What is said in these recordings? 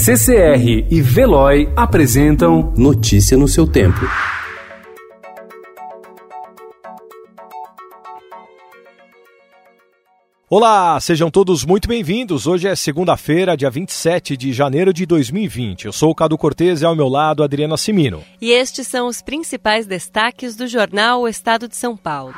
CCR e Veloy apresentam Notícia no seu tempo. Olá, sejam todos muito bem-vindos. Hoje é segunda-feira, dia 27 de janeiro de 2020. Eu sou o Cadu Cortez e ao meu lado Adriana Simino. E estes são os principais destaques do jornal O Estado de São Paulo.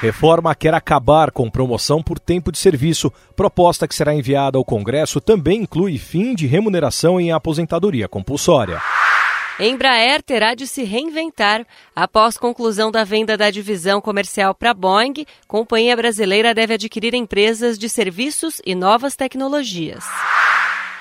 Reforma quer acabar com promoção por tempo de serviço. Proposta que será enviada ao Congresso também inclui fim de remuneração em aposentadoria compulsória. Embraer terá de se reinventar. Após conclusão da venda da divisão comercial para Boeing, companhia brasileira deve adquirir empresas de serviços e novas tecnologias.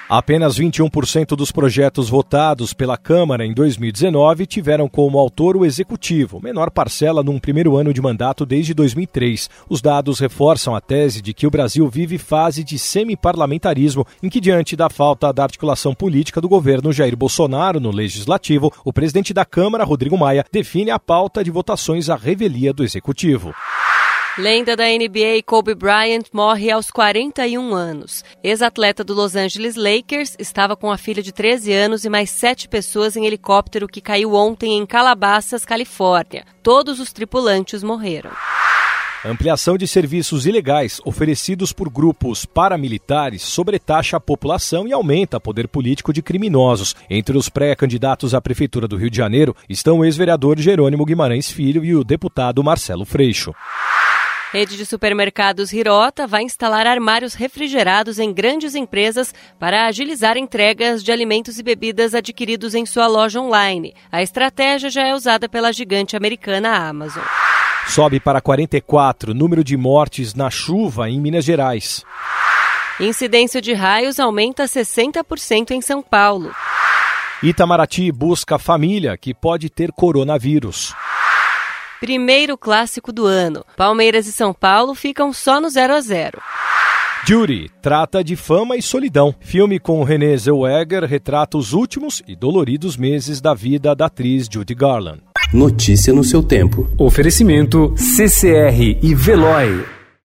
Apenas 21% dos projetos votados pela Câmara em 2019 tiveram como autor o Executivo, menor parcela num primeiro ano de mandato desde 2003. Os dados reforçam a tese de que o Brasil vive fase de semiparlamentarismo, em que, diante da falta da articulação política do governo Jair Bolsonaro no Legislativo, o presidente da Câmara, Rodrigo Maia, define a pauta de votações à revelia do Executivo. Lenda da NBA Kobe Bryant morre aos 41 anos. Ex-atleta do Los Angeles Lakers estava com a filha de 13 anos e mais sete pessoas em helicóptero que caiu ontem em Calabasas, Califórnia. Todos os tripulantes morreram. Ampliação de serviços ilegais oferecidos por grupos paramilitares sobretaxa a população e aumenta o poder político de criminosos. Entre os pré-candidatos à Prefeitura do Rio de Janeiro estão o ex-vereador Jerônimo Guimarães Filho e o deputado Marcelo Freixo. Rede de supermercados Hirota vai instalar armários refrigerados em grandes empresas para agilizar entregas de alimentos e bebidas adquiridos em sua loja online. A estratégia já é usada pela gigante americana Amazon. Sobe para 44 número de mortes na chuva em Minas Gerais. Incidência de raios aumenta 60% em São Paulo. Itamaraty busca família que pode ter coronavírus. Primeiro clássico do ano. Palmeiras e São Paulo ficam só no 0 a 0. Jury trata de fama e solidão. Filme com Renée Zellweger retrata os últimos e doloridos meses da vida da atriz Judy Garland. Notícia no seu tempo. Oferecimento CCR e Veloy.